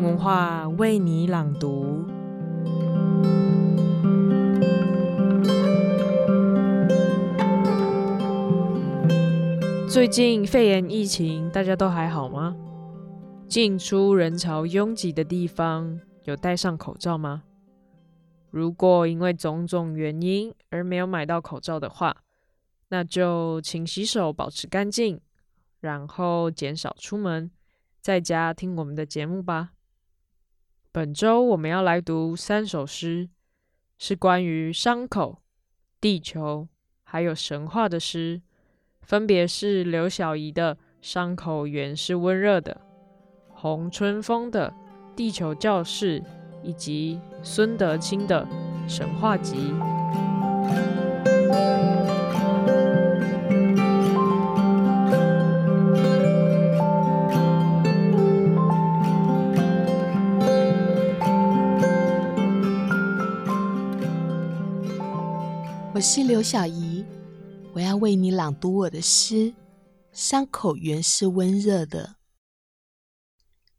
文化为你朗读。最近肺炎疫情，大家都还好吗？进出人潮拥挤的地方，有戴上口罩吗？如果因为种种原因而没有买到口罩的话，那就请洗手，保持干净，然后减少出门，在家听我们的节目吧。本周我们要来读三首诗，是关于伤口、地球还有神话的诗。分别是刘晓怡的《伤口原是温热的》，洪春风的《地球教室》，以及孙德清的《神话集》。我是刘晓怡。我要为你朗读我的诗，伤口原是温热的。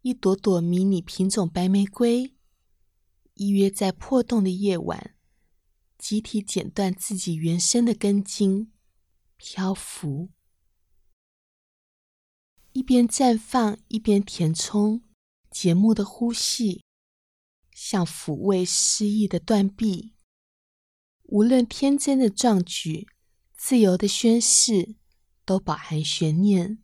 一朵朵迷你品种白玫瑰，依约在破洞的夜晚，集体剪断自己原生的根茎，漂浮。一边绽放，一边填充，节目的呼吸，像抚慰失意的断臂。无论天真的壮举。自由的宣誓都饱含悬念，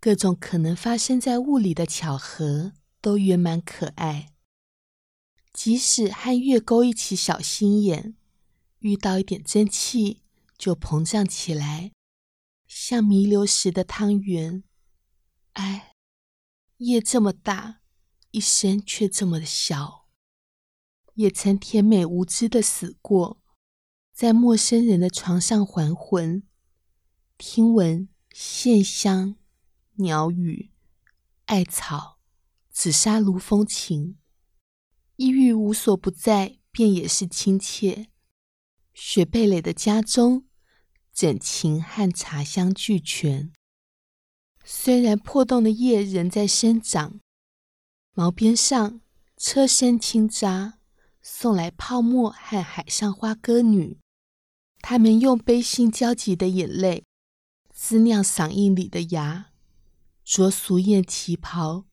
各种可能发生在雾里的巧合都圆满可爱。即使和月沟一起小心眼，遇到一点蒸汽就膨胀起来，像弥留时的汤圆。哎，夜这么大，一生却这么的小。也曾甜美无知的死过。在陌生人的床上还魂，听闻线香、鸟语、艾草、紫砂炉风情，一遇无所不在，便也是亲切。雪蓓蕾的家中，整琴和茶香俱全。虽然破洞的叶仍在生长，毛边上车身轻扎，送来泡沫和海上花歌女。他们用悲心交集的眼泪，滋酿嗓音里的芽，着俗艳旗袍，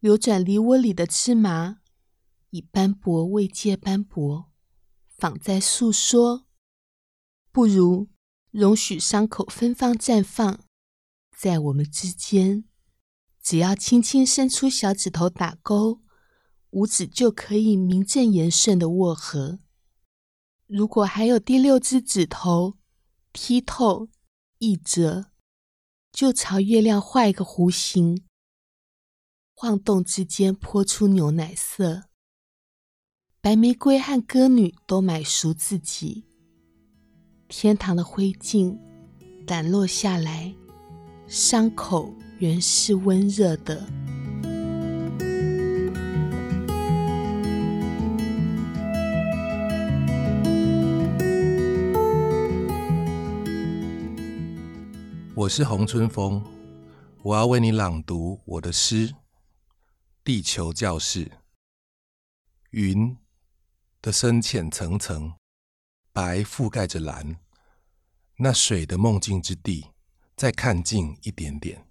流转梨涡里的芝麻，以斑驳慰藉斑驳，仿在诉说。不如容许伤口芬芳绽放，在我们之间，只要轻轻伸出小指头打勾，五指就可以名正言顺的握合。如果还有第六只指头，剔透、一折，就朝月亮画一个弧形，晃动之间泼出牛奶色。白玫瑰和歌女都买熟自己，天堂的灰烬掸落下来，伤口原是温热的。我是洪春峰，我要为你朗读我的诗《地球教室》。云的深浅层层，白覆盖着蓝，那水的梦境之地，再看近一点点，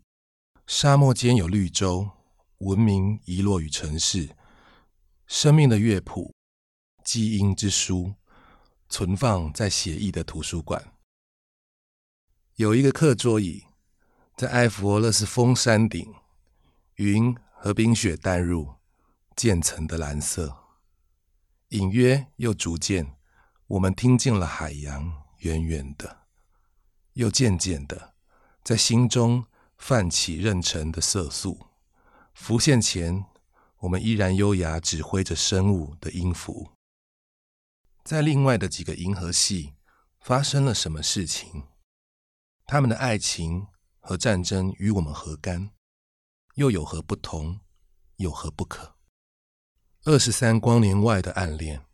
沙漠间有绿洲，文明遗落于城市，生命的乐谱，基因之书，存放在写意的图书馆。有一个课桌椅，在艾佛勒斯峰山顶，云和冰雪淡入渐层的蓝色，隐约又逐渐，我们听见了海洋远远的，又渐渐的，在心中泛起妊娠的色素，浮现前，我们依然优雅指挥着生物的音符。在另外的几个银河系，发生了什么事情？他们的爱情和战争与我们何干？又有何不同？有何不可？二十三光年外的暗恋，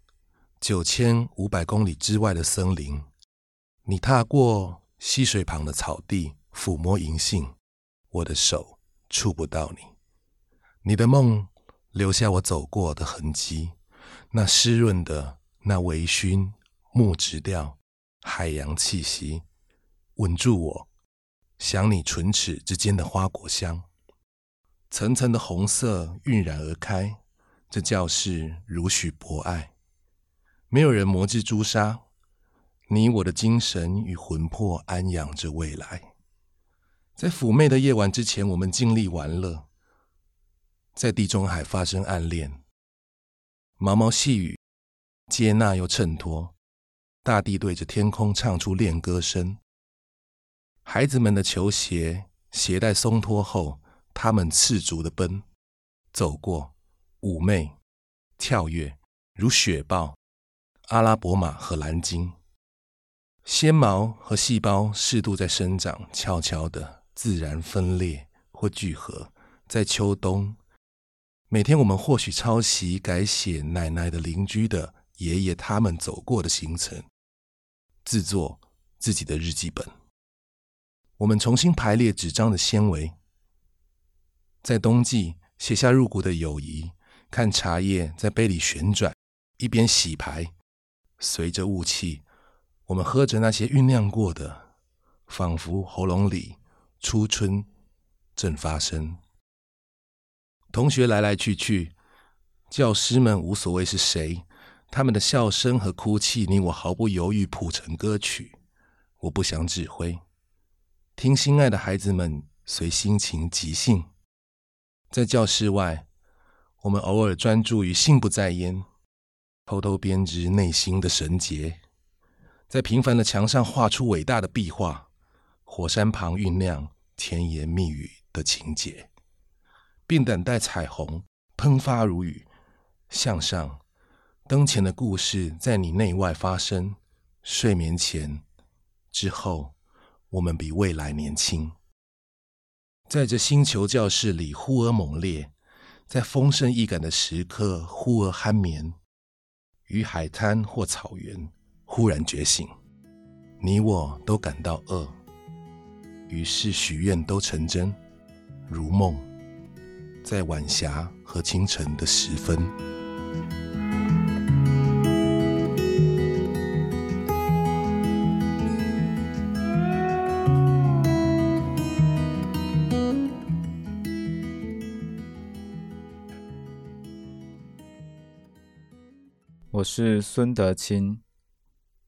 九千五百公里之外的森林，你踏过溪水旁的草地，抚摸银杏，我的手触不到你。你的梦留下我走过的痕迹。那湿润的，那微醺木质调，海洋气息，稳住我。想你唇齿之间的花果香，层层的红色晕染而开。这教室如许博爱，没有人磨制朱砂。你我的精神与魂魄安养着未来。在妩媚的夜晚之前，我们尽力玩乐，在地中海发生暗恋。毛毛细雨，接纳又衬托，大地对着天空唱出恋歌声。孩子们的球鞋鞋带松脱后，他们赤足的奔，走过，妩媚，跳跃，如雪豹、阿拉伯马和蓝鲸。纤毛和细胞适度在生长，悄悄的自然分裂或聚合。在秋冬，每天我们或许抄袭改写奶奶的邻居的爷爷他们走过的行程，制作自己的日记本。我们重新排列纸张的纤维，在冬季写下入骨的友谊。看茶叶在杯里旋转，一边洗牌，随着雾气，我们喝着那些酝酿过的，仿佛喉咙里初春正发生。同学来来去去，教师们无所谓是谁，他们的笑声和哭泣，你我毫不犹豫谱成歌曲。我不想指挥。听心爱的孩子们随心情即兴，在教室外，我们偶尔专注于心不在焉，偷偷编织内心的绳结，在平凡的墙上画出伟大的壁画，火山旁酝酿甜言蜜语的情节，并等待彩虹喷发如雨。向上，灯前的故事在你内外发生。睡眠前，之后。我们比未来年轻，在这星球教室里忽而猛烈，在丰盛易感的时刻忽而酣眠，于海滩或草原忽然觉醒，你我都感到饿，于是许愿都成真，如梦，在晚霞和清晨的时分。我是孙德清，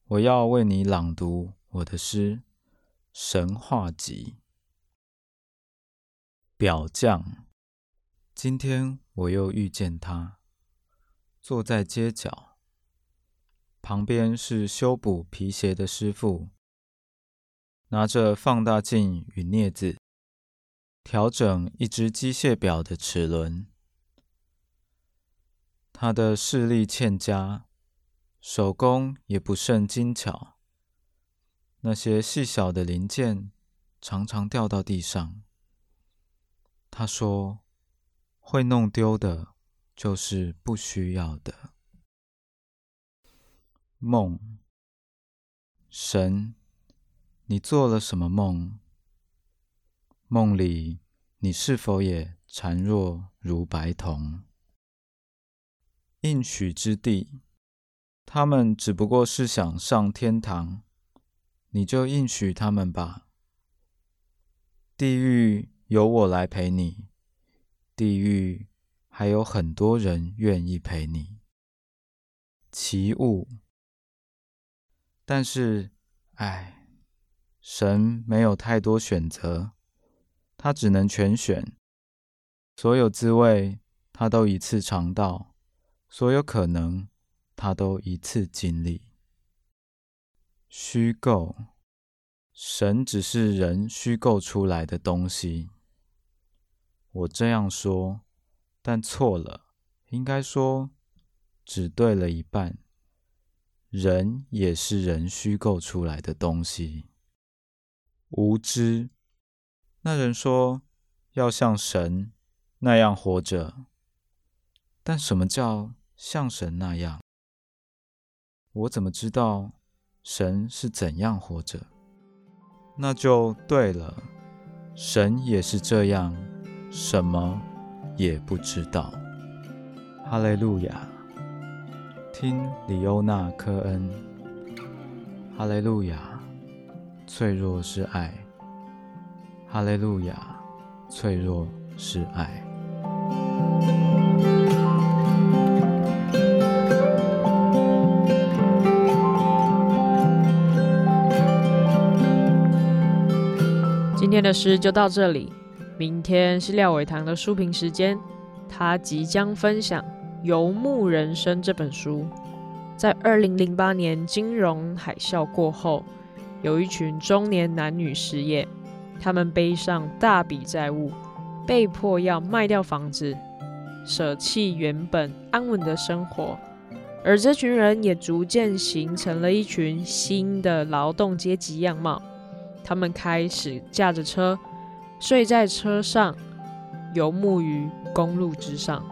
我要为你朗读我的诗《神话集》。表匠，今天我又遇见他，坐在街角，旁边是修补皮鞋的师傅，拿着放大镜与镊子，调整一只机械表的齿轮。他的视力欠佳，手工也不甚精巧。那些细小的零件常常掉到地上。他说：“会弄丢的，就是不需要的。”梦，神，你做了什么梦？梦里你是否也孱弱如白铜？应许之地，他们只不过是想上天堂，你就应许他们吧。地狱由我来陪你，地狱还有很多人愿意陪你。奇物，但是，唉，神没有太多选择，他只能全选，所有滋味他都一次尝到。所有可能，他都一次经历。虚构，神只是人虚构出来的东西。我这样说，但错了。应该说，只对了一半。人也是人虚构出来的东西。无知，那人说要像神那样活着，但什么叫？像神那样，我怎么知道神是怎样活着？那就对了，神也是这样，什么也不知道。哈利路亚，听李欧娜·科恩。哈利路亚，脆弱是爱。哈利路亚，脆弱是爱。今天的诗就到这里，明天是廖伟棠的书评时间，他即将分享。《游牧人生》这本书，在二零零八年金融海啸过后，有一群中年男女失业，他们背上大笔债务，被迫要卖掉房子，舍弃原本安稳的生活，而这群人也逐渐形成了一群新的劳动阶级样貌。他们开始驾着车，睡在车上，游牧于公路之上。